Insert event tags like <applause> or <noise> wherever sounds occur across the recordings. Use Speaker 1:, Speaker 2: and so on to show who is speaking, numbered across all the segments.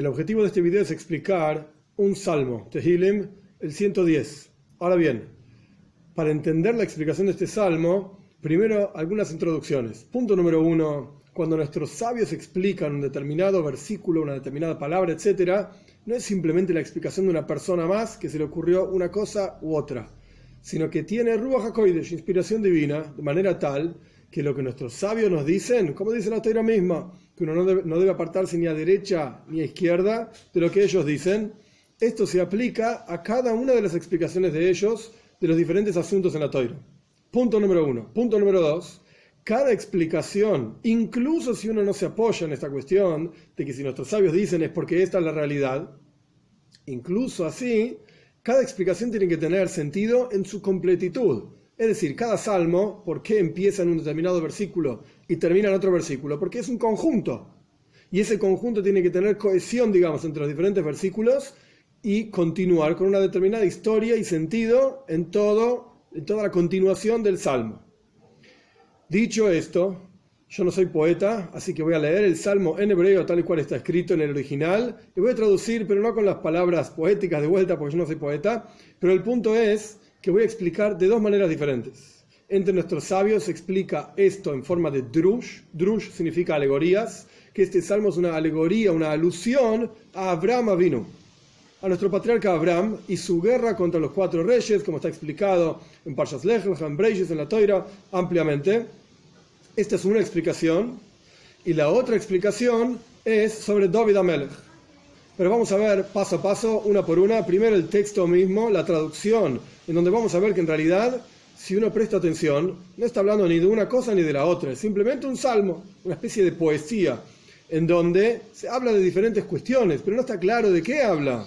Speaker 1: El objetivo de este video es explicar un salmo, Tehilim, el 110. Ahora bien, para entender la explicación de este salmo, primero algunas introducciones. Punto número uno, cuando nuestros sabios explican un determinado versículo, una determinada palabra, etc., no es simplemente la explicación de una persona más que se le ocurrió una cosa u otra, sino que tiene Ruach HaKodesh, inspiración divina, de manera tal que lo que nuestros sabios nos dicen, como dice la teoría misma, que uno no debe, no debe apartarse ni a derecha ni a izquierda de lo que ellos dicen, esto se aplica a cada una de las explicaciones de ellos de los diferentes asuntos en la Torah. Punto número uno. Punto número dos. Cada explicación, incluso si uno no se apoya en esta cuestión de que si nuestros sabios dicen es porque esta es la realidad, incluso así, cada explicación tiene que tener sentido en su completitud. Es decir, cada salmo, ¿por qué empieza en un determinado versículo y termina en otro versículo? Porque es un conjunto. Y ese conjunto tiene que tener cohesión, digamos, entre los diferentes versículos y continuar con una determinada historia y sentido en, todo, en toda la continuación del salmo. Dicho esto, yo no soy poeta, así que voy a leer el salmo en hebreo tal y cual está escrito en el original y voy a traducir, pero no con las palabras poéticas de vuelta porque yo no soy poeta, pero el punto es que voy a explicar de dos maneras diferentes. Entre nuestros sabios se explica esto en forma de drush. Drush significa alegorías, que este salmo es una alegoría, una alusión a Abraham vino, a nuestro patriarca Abraham y su guerra contra los cuatro reyes, como está explicado en Parshas Lech, en Breishis, en la Toira, ampliamente. Esta es una explicación. Y la otra explicación es sobre David Amelech. Pero vamos a ver paso a paso, una por una. Primero el texto mismo, la traducción, en donde vamos a ver que en realidad, si uno presta atención, no está hablando ni de una cosa ni de la otra, es simplemente un salmo, una especie de poesía, en donde se habla de diferentes cuestiones, pero no está claro de qué habla.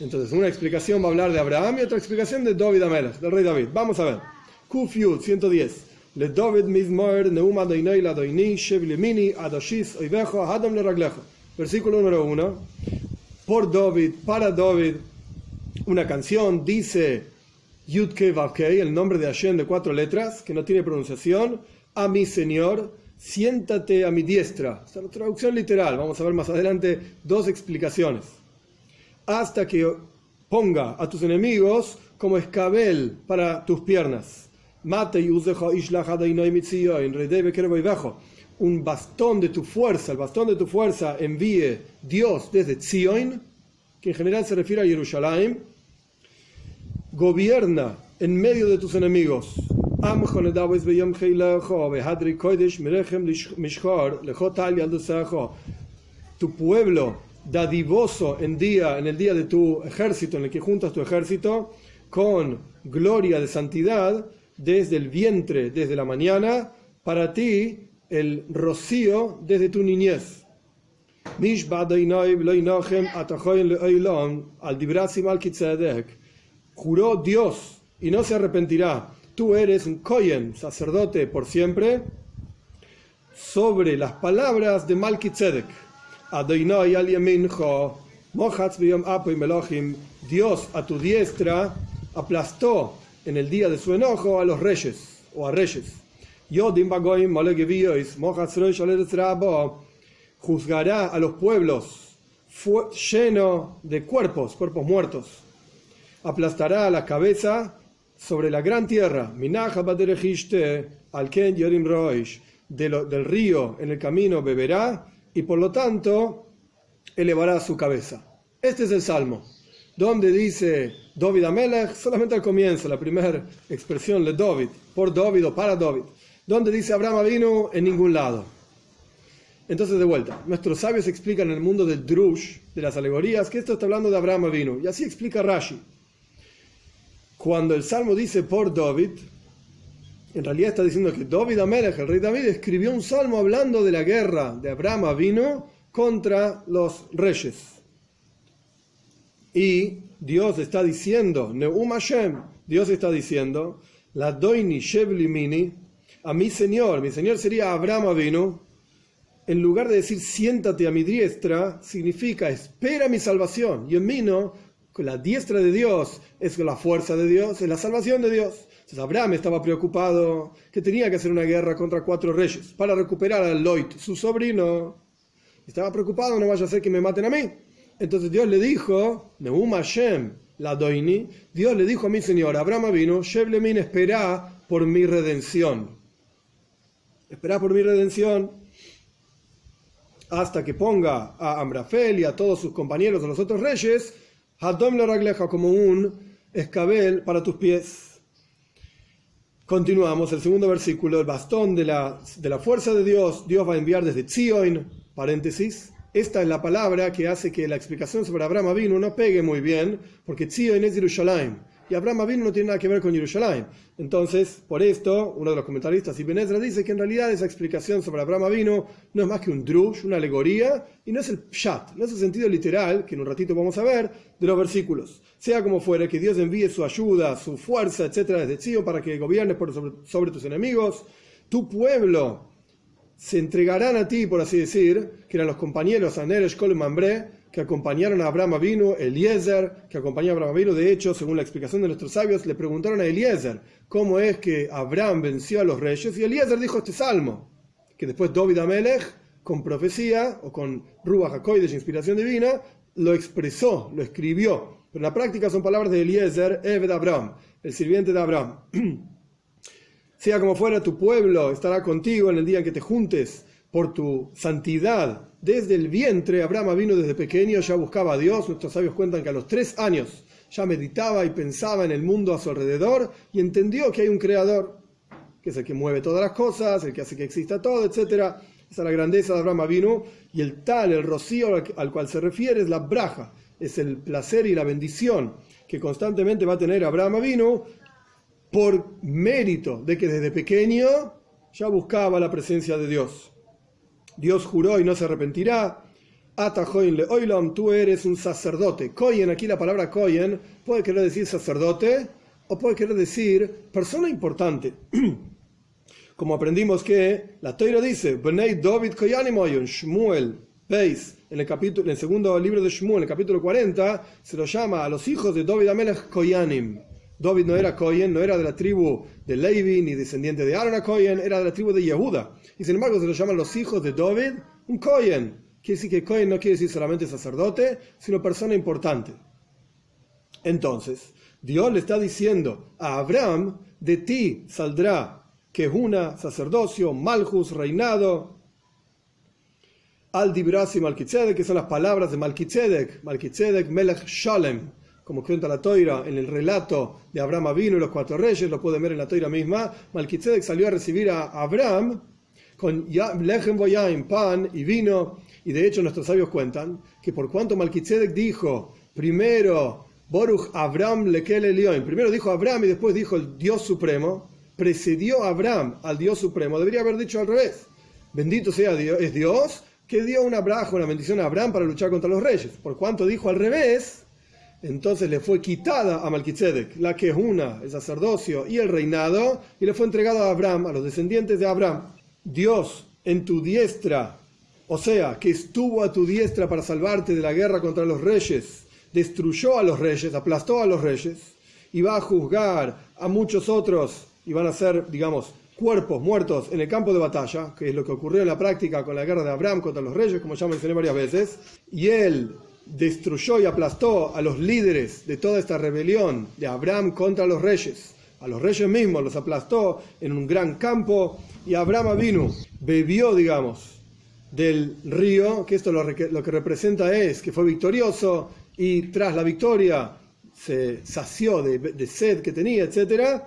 Speaker 1: Entonces, una explicación va a hablar de Abraham y otra explicación de David Amelech, del rey David. Vamos a ver. Kuf 110. Le David Mizmor Neuma Doinoi La Doini Shev Lemini Oivejo Hadam Le. Versículo número 1. Por David, para David, una canción dice Yudke Vavkei, el nombre de Hashem de cuatro letras, que no tiene pronunciación, a mi Señor, siéntate a mi diestra. Esta es la traducción literal. Vamos a ver más adelante dos explicaciones hasta que ponga a tus enemigos como escabel para tus piernas. Mate y un bastón de tu fuerza, el bastón de tu fuerza envíe Dios desde Zion, que en general se refiere a Jerusalén, gobierna en medio de tus enemigos. Tu pueblo dadivoso en, día, en el día de tu ejército, en el que juntas tu ejército, con gloria de santidad, desde el vientre, desde la mañana, para ti el rocío desde tu niñez. Juró Dios y no se arrepentirá. Tú eres un Kohen, sacerdote por siempre, sobre las palabras de Malkitzedek Dios a tu diestra aplastó en el día de su enojo a los reyes o a reyes. Juzgará a los pueblos lleno de cuerpos, cuerpos muertos. Aplastará la cabeza sobre la gran tierra. Del río en el camino beberá y por lo tanto elevará su cabeza. Este es el Salmo, donde dice David Amelech, solamente al comienzo, la primera expresión de David, por David o para David, donde dice Abraham vino en ningún lado. Entonces, de vuelta, nuestros sabios explican en el mundo del Drush, de las alegorías, que esto está hablando de Abraham vino, y así explica Rashi. Cuando el Salmo dice por David, en realidad está diciendo que David Amelech, el rey David, escribió un salmo hablando de la guerra de Abraham vino contra los reyes. Y Dios está diciendo, Neum Hashem, Dios está diciendo, la doini mini, a mi Señor, mi Señor sería Abraham vino, en lugar de decir siéntate a mi diestra, significa espera mi salvación. Y en mí no, la diestra de Dios es la fuerza de Dios, es la salvación de Dios. Entonces Abraham estaba preocupado que tenía que hacer una guerra contra cuatro reyes para recuperar a Loit, su sobrino. Estaba preocupado, no vaya a ser que me maten a mí. Entonces Dios le dijo, Neum Hashem, la doini, Dios le dijo a mi señor, Abraham vino, Sheblemin, espera por mi redención. Espera por mi redención hasta que ponga a Amrafel y a todos sus compañeros, a los otros reyes, Hadom la ragleja como un escabel para tus pies. Continuamos, el segundo versículo, el bastón de la, de la fuerza de Dios, Dios va a enviar desde Zion, paréntesis, esta es la palabra que hace que la explicación sobre Abraham vino no pegue muy bien, porque Zion es Jerusalén y Abraham Avinu no tiene nada que ver con Jerusalén. Entonces, por esto, uno de los comentaristas, Ibn Ezra, dice que en realidad esa explicación sobre Abraham Avinu no es más que un drush, una alegoría, y no es el pshat, no es el sentido literal, que en un ratito vamos a ver, de los versículos. Sea como fuere, que Dios envíe su ayuda, su fuerza, etcétera, desde Sion para que gobiernes sobre, tus enemigos. Tu pueblo se entregarán a ti, por así decir, que eran los compañeros Aner, Eshkol y Mambre, que acompañaron a Abraham Avinu, Eliezer, que acompañó a Abraham Avinu. De hecho, según la explicación de nuestros sabios, le preguntaron a Eliezer cómo es que Abraham venció a los reyes. Y Eliezer dijo este salmo, que después David Amelech, con profecía o con Ruach de inspiración divina, lo expresó, lo escribió. Pero en la práctica son palabras de Eliezer, Eved Abraham, el sirviente de Abraham. <clears throat> sea como fuera, tu pueblo estará contigo en el día en que te juntes por tu santidad desde el vientre, Abraham vino desde pequeño, ya buscaba a Dios. Nuestros sabios cuentan que a los tres años ya meditaba y pensaba en el mundo a su alrededor y entendió que hay un creador, que es el que mueve todas las cosas, el que hace que exista todo, etc. Esa es la grandeza de Abraham vino y el tal, el rocío al cual se refiere es la braja, es el placer y la bendición que constantemente va a tener Abraham vino por mérito de que desde pequeño ya buscaba la presencia de Dios. Dios juró y no se arrepentirá. le oilam, tú eres un sacerdote. Koyen, aquí la palabra koyen puede querer decir sacerdote o puede querer decir persona importante. <clears throat> Como aprendimos que la Toira dice, Benei David Koyanim Shmuel, veis, en el, capítulo, en el segundo libro de Shmuel, en el capítulo 40, se lo llama a los hijos de David Amelech Koyanim. David no era Koyen, no era de la tribu de Levi ni descendiente de Aaron Koyen, era de la tribu de Yehuda. Y sin embargo se lo llaman los hijos de David un Kohen. Quiere decir que Kohen no quiere decir solamente sacerdote, sino persona importante. Entonces, Dios le está diciendo a Abraham, de ti saldrá que una sacerdocio, Malchus, reinado, al Dibras y que son las palabras de Malkitzedek, Malkitzedek Melech Shalem, como cuenta la Toira en el relato de Abraham vino y los cuatro reyes, lo pueden ver en la Toira misma, Malkitzedek salió a recibir a Abraham con lechem boyaim, pan y vino. Y de hecho nuestros sabios cuentan que por cuanto Malkitzedek dijo primero Boruch Abraham lekel Elioim, primero dijo Abraham y después dijo el Dios Supremo, precedió a Abraham al Dios Supremo, debería haber dicho al revés. Bendito sea Dios, es Dios que dio una braja, una bendición a Abraham para luchar contra los reyes. Por cuanto dijo al revés, entonces le fue quitada a Malkitzedek la que es una, el sacerdocio y el reinado, y le fue entregado a Abraham, a los descendientes de Abraham. Dios en tu diestra, o sea, que estuvo a tu diestra para salvarte de la guerra contra los reyes, destruyó a los reyes, aplastó a los reyes, y va a juzgar a muchos otros, y van a ser, digamos, cuerpos muertos en el campo de batalla, que es lo que ocurrió en la práctica con la guerra de Abraham contra los reyes, como ya mencioné varias veces, y él destruyó y aplastó a los líderes de toda esta rebelión de Abraham contra los reyes, a los reyes mismos los aplastó en un gran campo y Abraham vino, bebió, digamos, del río, que esto lo, que representa es que fue victorioso y tras la victoria se sació de, sed que tenía, etc.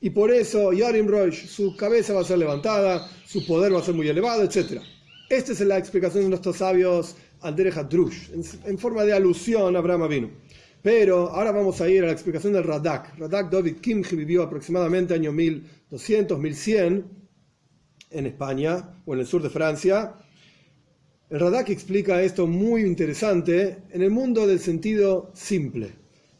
Speaker 1: Y por eso Yarim Rosh, su cabeza va a ser levantada, su poder va a ser muy elevado, etc. Esta es la explicación de nuestros sabios Andereja Drush, en, forma de alusión a Abraham vino. Pero ahora vamos a ir a la explicación del Radak. Radak David Kimchi vivió aproximadamente año 1200, 1100 en España o en el sur de Francia. El Radak explica esto muy interesante en el mundo del sentido simple.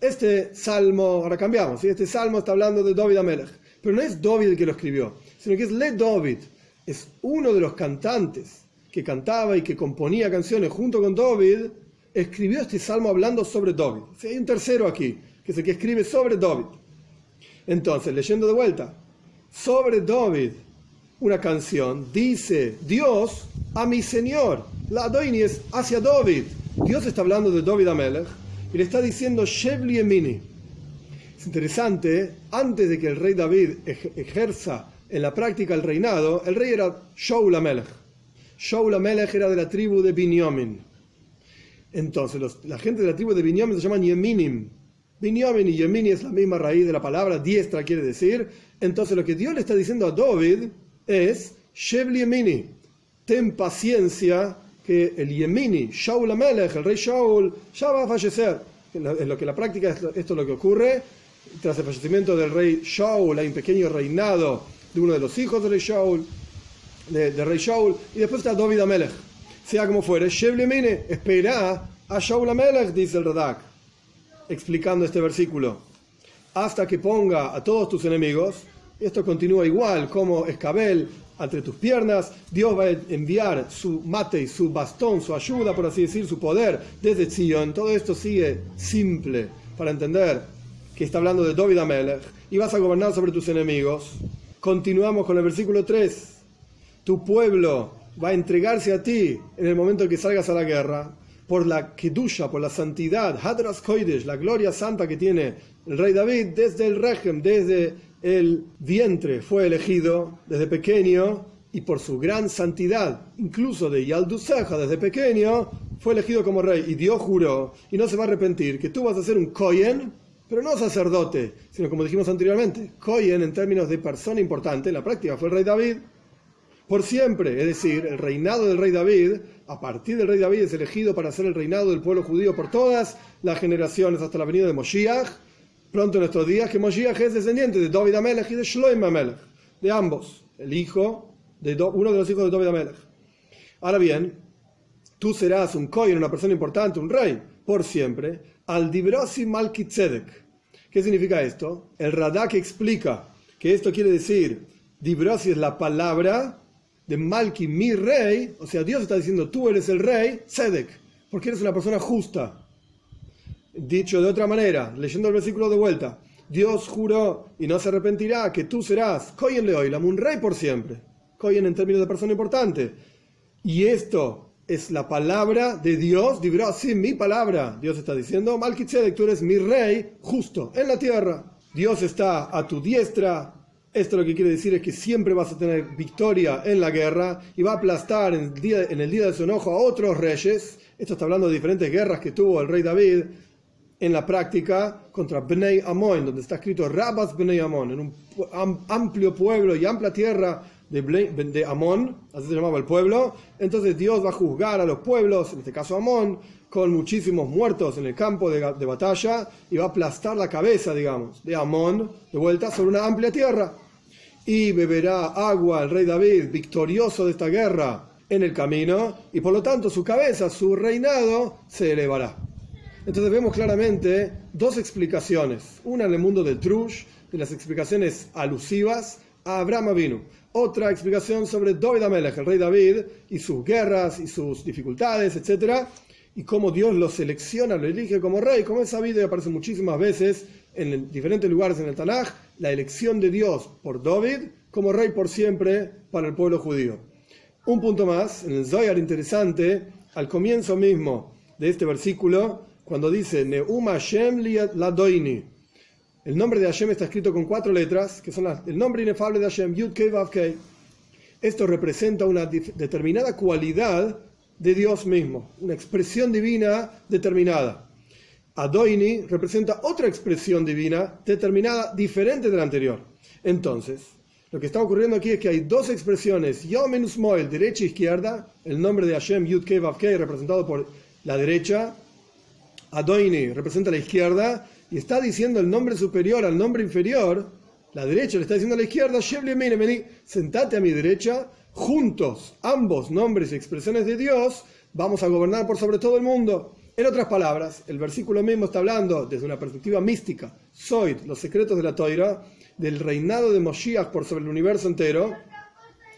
Speaker 1: Este salmo, ahora cambiamos, este salmo está hablando de David Amelech, pero no es David el que lo escribió, sino que es Le David, es uno de los cantantes que cantaba y que componía canciones junto con David escribió este salmo hablando sobre David. hay un tercero aquí, que es el que escribe sobre David. Entonces, leyendo de vuelta, sobre David, una canción, dice Dios a mi Señor. La doini es hacia David. Dios está hablando de David Amelech y le está diciendo Shevli Emini. Es interesante, antes de que el rey David ejerza en la práctica el reinado, el rey era Shaul Amelech. Shaul Amelech era de la tribu de Binyamin. Entonces, la gente de la tribu de Binyamin se llaman Yeminim. Binyamin y Yemini es la misma raíz de la palabra, diestra quiere decir. Entonces, lo que Dios le está diciendo a David es Shevli Yemini, ten paciencia que el Yemini, Shaul Amelech, el rey Shaul, ya va a fallecer. En lo que la práctica esto, es lo que ocurre. Tras el fallecimiento del rey Shaul hay un pequeño reinado de uno de los hijos del rey Shaul, de, rey Shaul, y después está David Amelech. Sea como fuere, Shevli Yemini, espera a Shaul Amelech, dice el Radak, explicando este versículo, hasta que ponga a todos tus enemigos. Esto continúa igual, como Escabel entre tus piernas, Dios va a enviar su mate y su bastón, su ayuda, por así decir, su poder desde Zion. Todo esto sigue simple para entender que está hablando de David Amelech y vas a gobernar sobre tus enemigos. Continuamos con el versículo 3. Tu pueblo va a entregarse a ti en el momento en que salgas a la guerra por la kedusha, por la santidad, Hadras Koidesh, la gloria santa que tiene el rey David desde el régimen, desde el vientre fue elegido desde pequeño y por su gran santidad, incluso de Yalduseja desde pequeño, fue elegido como rey. Y Dios juró, y no se va a arrepentir, que tú vas a ser un Koyen, pero no sacerdote, sino como dijimos anteriormente, Koyen en términos de persona importante, en la práctica fue el rey David. Por siempre, es decir, el reinado del rey David, a partir del rey David es elegido para ser el reinado del pueblo judío por todas las generaciones hasta la venida de Moshiach, pronto en nuestros días que Moshiach es descendiente de David Amelech y de Shloim Amelech, de ambos, el hijo de uno de los hijos de David Amelech. Ahora bien, tú serás un kohen, una persona importante, un rey, por siempre, al Dibrosi Malkitzedek. ¿Qué significa esto? El Radak explica que esto quiere decir, Dibrosi es la palabra de Malki, mi rey, o sea, Dios está diciendo, tú eres el rey, Tzedek, porque eres una persona justa, Dicho de otra manera, leyendo el versículo de vuelta, Dios juró y no se arrepentirá que tú serás Koyen Leoilam, un rey por siempre. Koyen en términos de persona importante. Y esto es la palabra de Dios, dibró así mi palabra. Dios está diciendo, Malkitzedek, tú eres mi rey justo en la tierra. Dios está a tu diestra. Esto lo que quiere decir es que siempre vas a tener victoria en la guerra y va a aplastar en el día, en el día de su enojo a otros reyes. Esto está hablando de diferentes guerras que tuvo el rey David en la práctica contra Bnei Amon, donde está escrito Rabas Bnei Amon, en un amplio pueblo y amplia tierra de, de Amón, así se llamaba el pueblo. Entonces Dios va a juzgar a los pueblos, en este caso Amón, con muchísimos muertos en el campo de, de batalla y va a aplastar la cabeza, digamos, de Amón de vuelta sobre una amplia tierra. Y beberá agua el rey David, victorioso de esta guerra, en el camino, y por lo tanto su cabeza, su reinado, se elevará. Entonces vemos claramente dos explicaciones. Una en el mundo del Trush, de las explicaciones alusivas a Abraham Avinu. Otra explicación sobre David Amelech, el rey David, y sus guerras y sus dificultades, etc. Y cómo Dios lo selecciona, lo elige como rey. Como es sabido y aparece muchísimas veces en diferentes lugares en el Tanaj, la elección de Dios por David como rey por siempre para el pueblo judío. Un punto más, en el Zohar interesante, al comienzo mismo de este versículo, cuando dice Neum Hashem Ladoini. El nombre de Hashem está escrito con cuatro letras, que son el nombre inefable de Hashem, Yud Kei Vav Kei. Esto representa una determinada cualidad de Dios mismo, una expresión divina determinada. Adoini representa otra expresión divina determinada, diferente de la anterior. Entonces, lo que está ocurriendo aquí es que hay dos expresiones, Yom Moel, derecha e izquierda, el nombre de Hashem, Yud Kei representado por la derecha, Adoini representa la izquierda y está diciendo el nombre superior al nombre inferior, la derecha le está diciendo a la izquierda, sentate a mi derecha, juntos, ambos nombres y expresiones de Dios, vamos a gobernar por sobre todo el mundo. En otras palabras, el versículo mismo está hablando desde una perspectiva mística, soy los secretos de la Toira, del reinado de Moshiach por sobre el universo entero,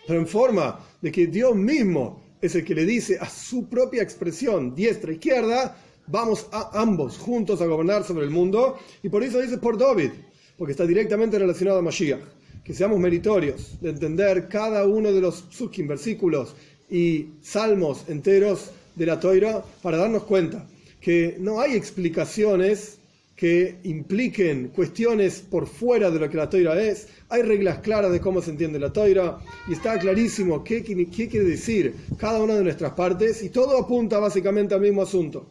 Speaker 1: pero en forma de que Dios mismo es el que le dice a su propia expresión, diestra, izquierda, vamos a ambos juntos a gobernar sobre el mundo. Y por eso dice por David, porque está directamente relacionado a Mashiach. Que seamos meritorios de entender cada uno de los psukim, versículos y salmos enteros de la toira para darnos cuenta que no hay explicaciones que impliquen cuestiones por fuera de lo que la toira es. Hay reglas claras de cómo se entiende la toira y está clarísimo qué, qué quiere decir cada una de nuestras partes y todo apunta básicamente al mismo asunto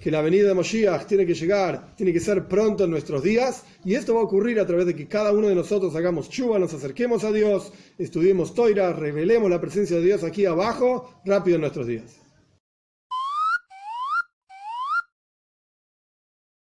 Speaker 1: que la venida de Moshiach tiene que llegar, tiene que ser pronto en nuestros días, y esto va a ocurrir a través de que cada uno de nosotros hagamos chuva, nos acerquemos a Dios, estudiemos toira, revelemos la presencia de Dios aquí abajo, rápido en nuestros días.